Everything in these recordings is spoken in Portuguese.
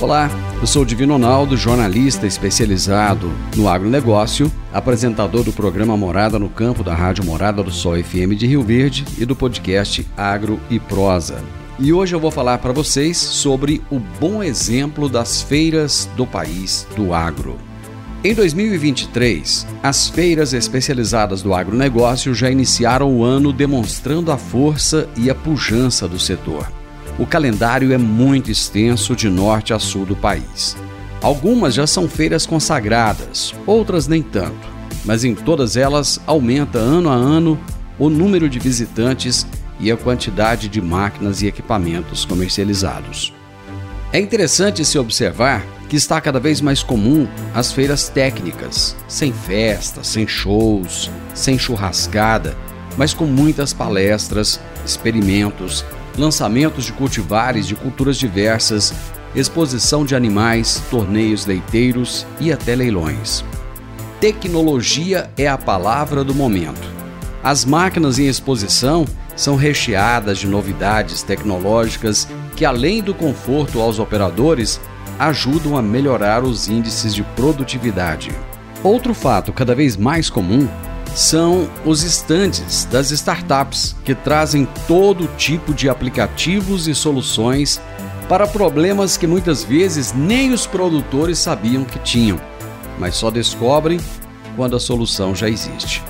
Olá, eu sou Divino Ronaldo, jornalista especializado no agronegócio, apresentador do programa Morada no Campo da Rádio Morada do Sol FM de Rio Verde e do podcast Agro e Prosa. E hoje eu vou falar para vocês sobre o bom exemplo das feiras do país do agro. Em 2023, as feiras especializadas do agronegócio já iniciaram o ano demonstrando a força e a pujança do setor. O calendário é muito extenso de norte a sul do país. Algumas já são feiras consagradas, outras nem tanto, mas em todas elas aumenta ano a ano o número de visitantes e a quantidade de máquinas e equipamentos comercializados. É interessante se observar que está cada vez mais comum as feiras técnicas, sem festas, sem shows, sem churrascada, mas com muitas palestras, experimentos lançamentos de cultivares de culturas diversas, exposição de animais, torneios leiteiros e até leilões. Tecnologia é a palavra do momento. As máquinas em exposição são recheadas de novidades tecnológicas que, além do conforto aos operadores, ajudam a melhorar os índices de produtividade. Outro fato cada vez mais comum são os estandes das startups, que trazem todo tipo de aplicativos e soluções para problemas que muitas vezes nem os produtores sabiam que tinham, mas só descobrem quando a solução já existe.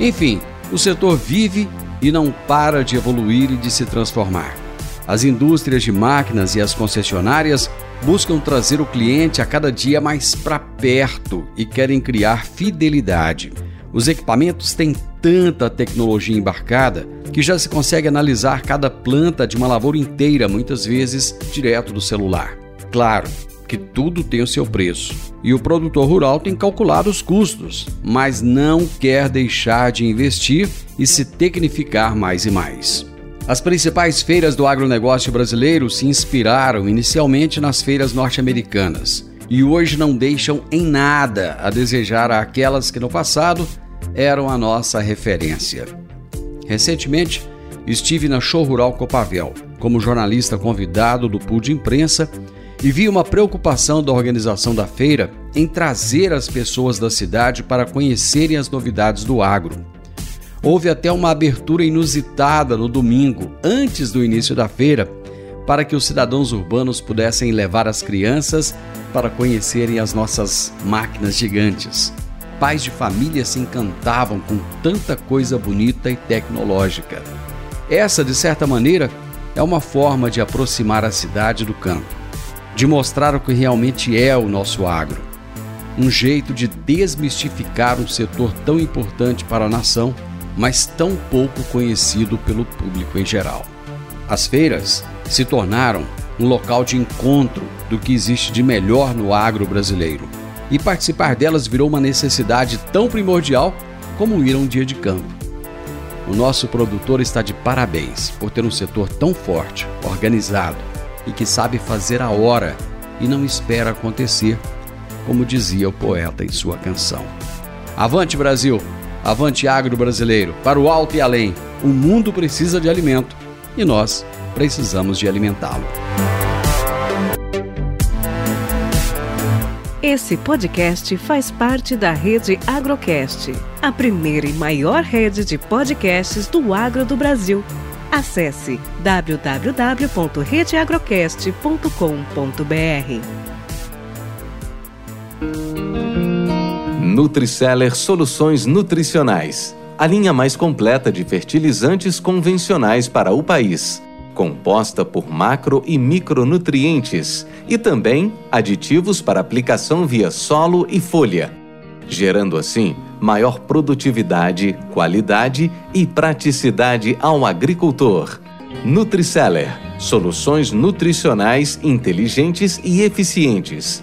Enfim, o setor vive e não para de evoluir e de se transformar. As indústrias de máquinas e as concessionárias buscam trazer o cliente a cada dia mais para perto e querem criar fidelidade. Os equipamentos têm tanta tecnologia embarcada que já se consegue analisar cada planta de uma lavoura inteira, muitas vezes direto do celular. Claro que tudo tem o seu preço e o produtor rural tem calculado os custos, mas não quer deixar de investir e se tecnificar mais e mais. As principais feiras do agronegócio brasileiro se inspiraram inicialmente nas feiras norte-americanas e hoje não deixam em nada a desejar aquelas que no passado eram a nossa referência. Recentemente, estive na Show Rural Copavel como jornalista convidado do pool de imprensa e vi uma preocupação da organização da feira em trazer as pessoas da cidade para conhecerem as novidades do agro. Houve até uma abertura inusitada no domingo, antes do início da feira, para que os cidadãos urbanos pudessem levar as crianças para conhecerem as nossas máquinas gigantes pais de família se encantavam com tanta coisa bonita e tecnológica. Essa, de certa maneira, é uma forma de aproximar a cidade do campo, de mostrar o que realmente é o nosso agro. Um jeito de desmistificar um setor tão importante para a nação, mas tão pouco conhecido pelo público em geral. As feiras se tornaram um local de encontro do que existe de melhor no agro brasileiro e participar delas virou uma necessidade tão primordial como ir a um dia de campo. O nosso produtor está de parabéns por ter um setor tão forte, organizado e que sabe fazer a hora e não espera acontecer, como dizia o poeta em sua canção. Avante Brasil, avante agro brasileiro, para o alto e além. O mundo precisa de alimento e nós precisamos de alimentá-lo. Esse podcast faz parte da rede Agrocast, a primeira e maior rede de podcasts do agro do Brasil. Acesse www.redeagrocast.com.br. Nutriceller Soluções Nutricionais a linha mais completa de fertilizantes convencionais para o país composta por macro e micronutrientes e também aditivos para aplicação via solo e folha. gerando assim maior produtividade, qualidade e praticidade ao agricultor. Nutriceller soluções nutricionais inteligentes e eficientes,